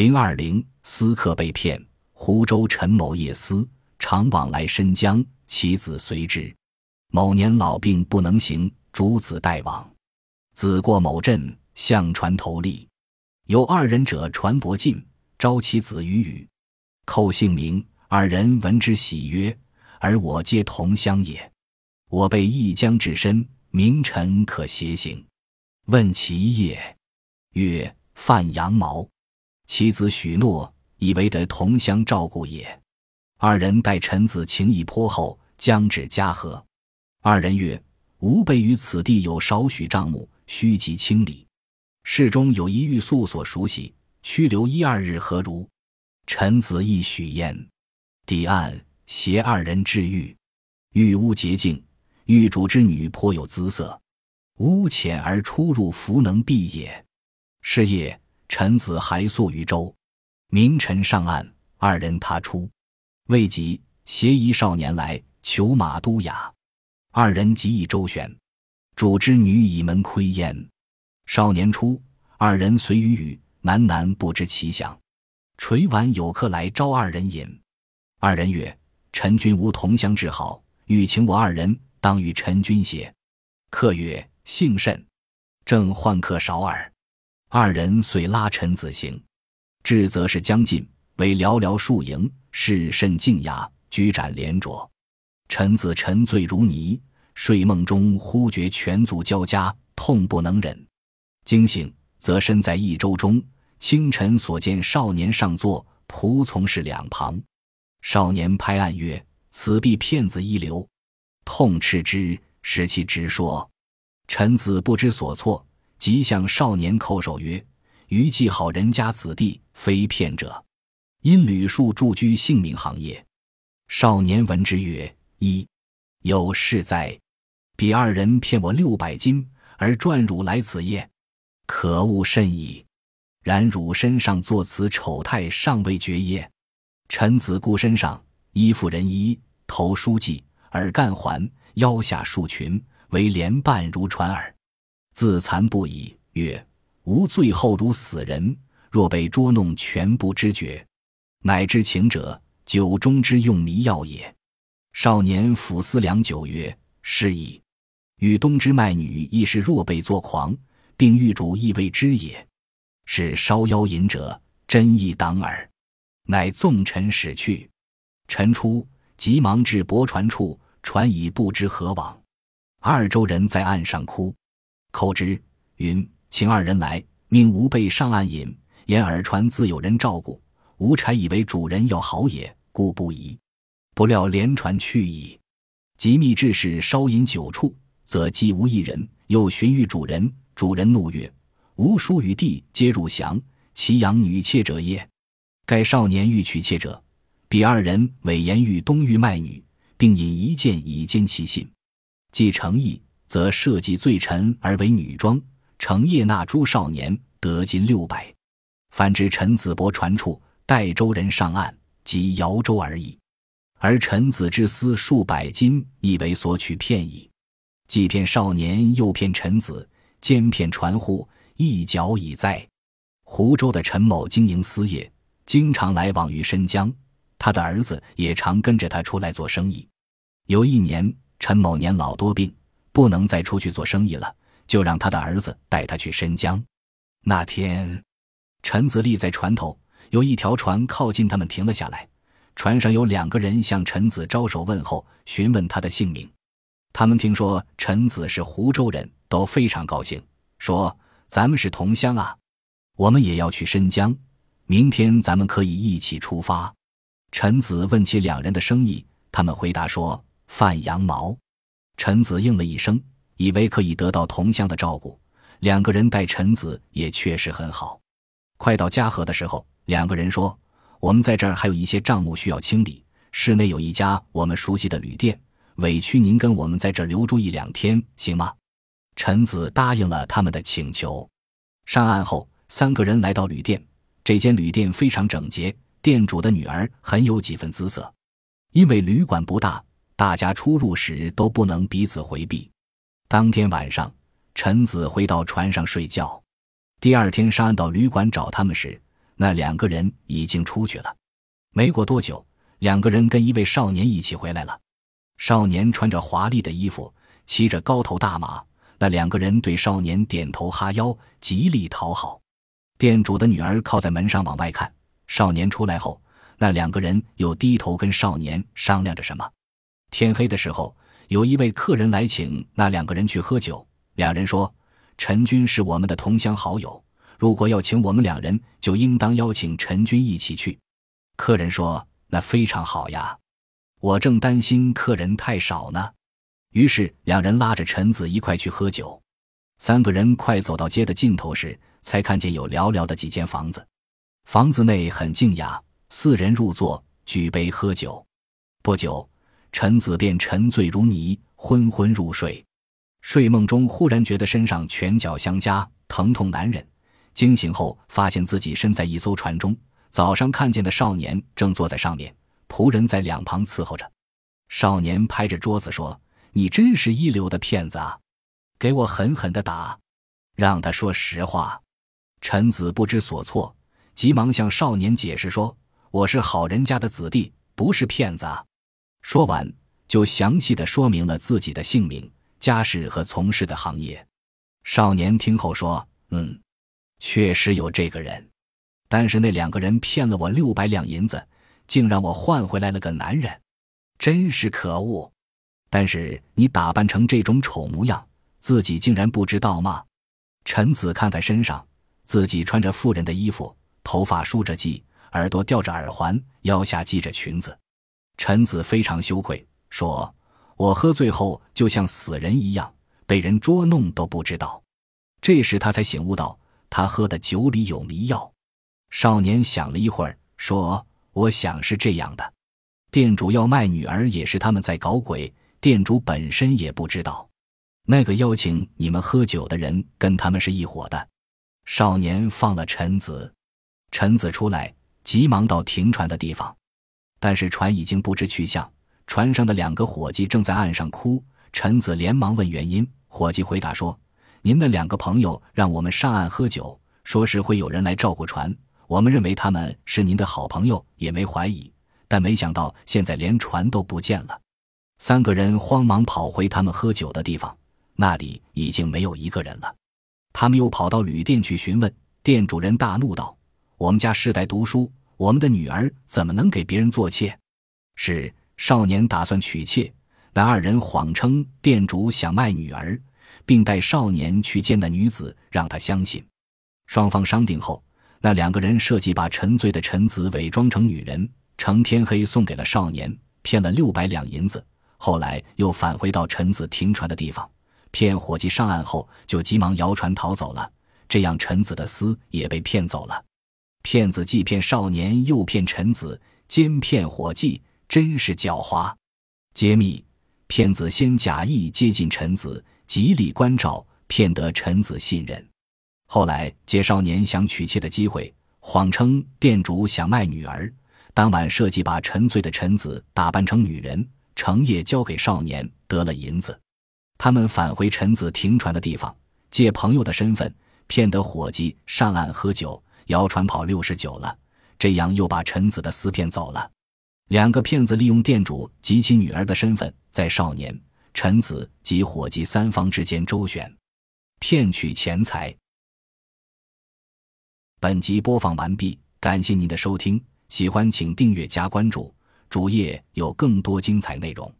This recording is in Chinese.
零二零私客被骗，湖州陈某夜思，常往来申江，其子随之。某年老病不能行，主子代往。子过某镇，相传投立。有二人者传博进，招其子与语，寇姓名。二人闻之喜曰：“而我皆同乡也。我辈一江至深，名臣可携行。”问其业，曰：“范羊毛。”其子许诺，以为得同乡照顾也。二人待臣子情谊颇厚，将至嘉禾。二人曰：“吾辈于此地有少许账目，须即清理。事中有一欲诉所熟悉，须留一二日，何如？”臣子亦许焉。抵岸，携二人至狱。狱屋洁净，狱主之女颇有姿色。屋浅而出入弗能避也。是夜，臣子还宿于州。明晨上岸，二人他出，未及，携一少年来求马都雅。二人即以周旋，主之女以门窥焉。少年出，二人随于语，喃喃不知其详。垂晚有客来招二人饮。二人曰：“陈君无同乡至好，欲请我二人当与陈君邪？”客曰。幸甚，正患客少耳。二人遂拉臣子行，至则是将近，为寥寥数营，事甚静雅，居斩连着。臣子沉醉如泥，睡梦中忽觉拳足交加，痛不能忍。惊醒，则身在一舟中。清晨所见少年上座，仆从是两旁。少年拍案曰：“此必骗子一流。”痛斥之，使其直说。臣子不知所措，即向少年叩首曰：“余既好人家子弟，非骗者。因吕树住居性命行业。”少年闻之曰：“一有事哉！彼二人骗我六百金，而赚汝来此业，可恶甚矣！然汝身上作此丑态，尚未绝耶？臣子固身上衣服人衣，头书记，耳干环，腰下束裙。”为连半如船耳，自惭不已，曰：“吾最后如死人，若被捉弄，全不知觉。乃知情者，酒中之用迷药也。”少年抚思良久，曰：“是矣。与东之卖女亦是若被作狂，并欲主亦未知也。是烧妖淫者，真亦当耳。”乃纵臣使去。臣出，急忙至泊船处，船已不知何往。二州人在岸上哭，口之云：“请二人来，命吾辈上岸饮。”言耳传自有人照顾，吾差以为主人要好也，故不疑。不料连船去矣。及密至是稍饮酒处，则既无一人。又寻遇主人，主人怒曰：“吾叔与弟皆入降，其养女妾者也。”该少年欲娶妾者，彼二人伪言欲东域卖女，并引一剑以坚其信。既成意，则设计罪臣而为女装，成夜纳诸少年，得金六百。反之，陈子伯传处，代州人上岸，即摇州而已。而陈子之私数百金，亦为索取骗矣。既骗少年，又骗臣子，兼骗船户，一脚已在。湖州的陈某经营私业，经常来往于申江，他的儿子也常跟着他出来做生意。有一年。陈某年老多病，不能再出去做生意了，就让他的儿子带他去申江。那天，陈子立在船头，有一条船靠近他们停了下来。船上有两个人向陈子招手问候，询问他的姓名。他们听说陈子是湖州人，都非常高兴，说：“咱们是同乡啊，我们也要去申江，明天咱们可以一起出发。”陈子问起两人的生意，他们回答说。范羊毛，陈子应了一声，以为可以得到同乡的照顾。两个人待陈子也确实很好。快到嘉禾的时候，两个人说：“我们在这儿还有一些账目需要清理，市内有一家我们熟悉的旅店，委屈您跟我们在这儿留住一两天，行吗？”陈子答应了他们的请求。上岸后，三个人来到旅店。这间旅店非常整洁，店主的女儿很有几分姿色。因为旅馆不大。大家出入时都不能彼此回避。当天晚上，陈子回到船上睡觉。第二天上到旅馆找他们时，那两个人已经出去了。没过多久，两个人跟一位少年一起回来了。少年穿着华丽的衣服，骑着高头大马。那两个人对少年点头哈腰，极力讨好。店主的女儿靠在门上往外看。少年出来后，那两个人又低头跟少年商量着什么。天黑的时候，有一位客人来请那两个人去喝酒。两人说：“陈军是我们的同乡好友，如果要请我们两人，就应当邀请陈军一起去。”客人说：“那非常好呀，我正担心客人太少呢。”于是两人拉着陈子一块去喝酒。三个人快走到街的尽头时，才看见有寥寥的几间房子。房子内很静雅，四人入座，举杯喝酒。不久，陈子便沉醉如泥，昏昏入睡。睡梦中忽然觉得身上拳脚相加，疼痛难忍。惊醒后，发现自己身在一艘船中。早上看见的少年正坐在上面，仆人在两旁伺候着。少年拍着桌子说：“你真是一流的骗子啊！给我狠狠的打，让他说实话。”陈子不知所措，急忙向少年解释说：“我是好人家的子弟，不是骗子。”啊。”说完，就详细的说明了自己的姓名、家世和从事的行业。少年听后说：“嗯，确实有这个人。”但是那两个人骗了我六百两银子，竟让我换回来了个男人，真是可恶！但是你打扮成这种丑模样，自己竟然不知道吗？陈子看看身上，自己穿着妇人的衣服，头发梳着髻，耳朵吊着耳环，腰下系着裙子。陈子非常羞愧，说：“我喝醉后就像死人一样，被人捉弄都不知道。”这时他才醒悟到，他喝的酒里有迷药。少年想了一会儿，说：“我想是这样的，店主要卖女儿，也是他们在搞鬼。店主本身也不知道，那个邀请你们喝酒的人跟他们是一伙的。”少年放了陈子，陈子出来，急忙到停船的地方，但是船已经不知去向。船上的两个伙计正在岸上哭，陈子连忙问原因。伙计回答说：“您的两个朋友让我们上岸喝酒，说是会有人来照顾船。”我们认为他们是您的好朋友，也没怀疑，但没想到现在连船都不见了。三个人慌忙跑回他们喝酒的地方，那里已经没有一个人了。他们又跑到旅店去询问，店主人大怒道：“我们家世代读书，我们的女儿怎么能给别人做妾？”是少年打算娶妾，那二人谎称店主想卖女儿，并带少年去见那女子，让他相信。双方商定后。那两个人设计把沉醉的陈子伪装成女人，乘天黑送给了少年，骗了六百两银子。后来又返回到陈子停船的地方，骗伙计上岸后就急忙摇船逃走了。这样陈子的丝也被骗走了。骗子既骗少年，又骗臣子，兼骗伙计，真是狡猾。揭秘：骗子先假意接近臣子，极力关照，骗得臣子信任。后来借少年想娶妾的机会，谎称店主想卖女儿，当晚设计把沉醉的臣子打扮成女人，成夜交给少年，得了银子。他们返回臣子停船的地方，借朋友的身份骗得伙计上岸喝酒，谣传跑六十九了，这样又把陈子的丝骗走了。两个骗子利用店主及其女儿的身份，在少年、陈子及伙计三方之间周旋，骗取钱财。本集播放完毕，感谢您的收听，喜欢请订阅加关注，主页有更多精彩内容。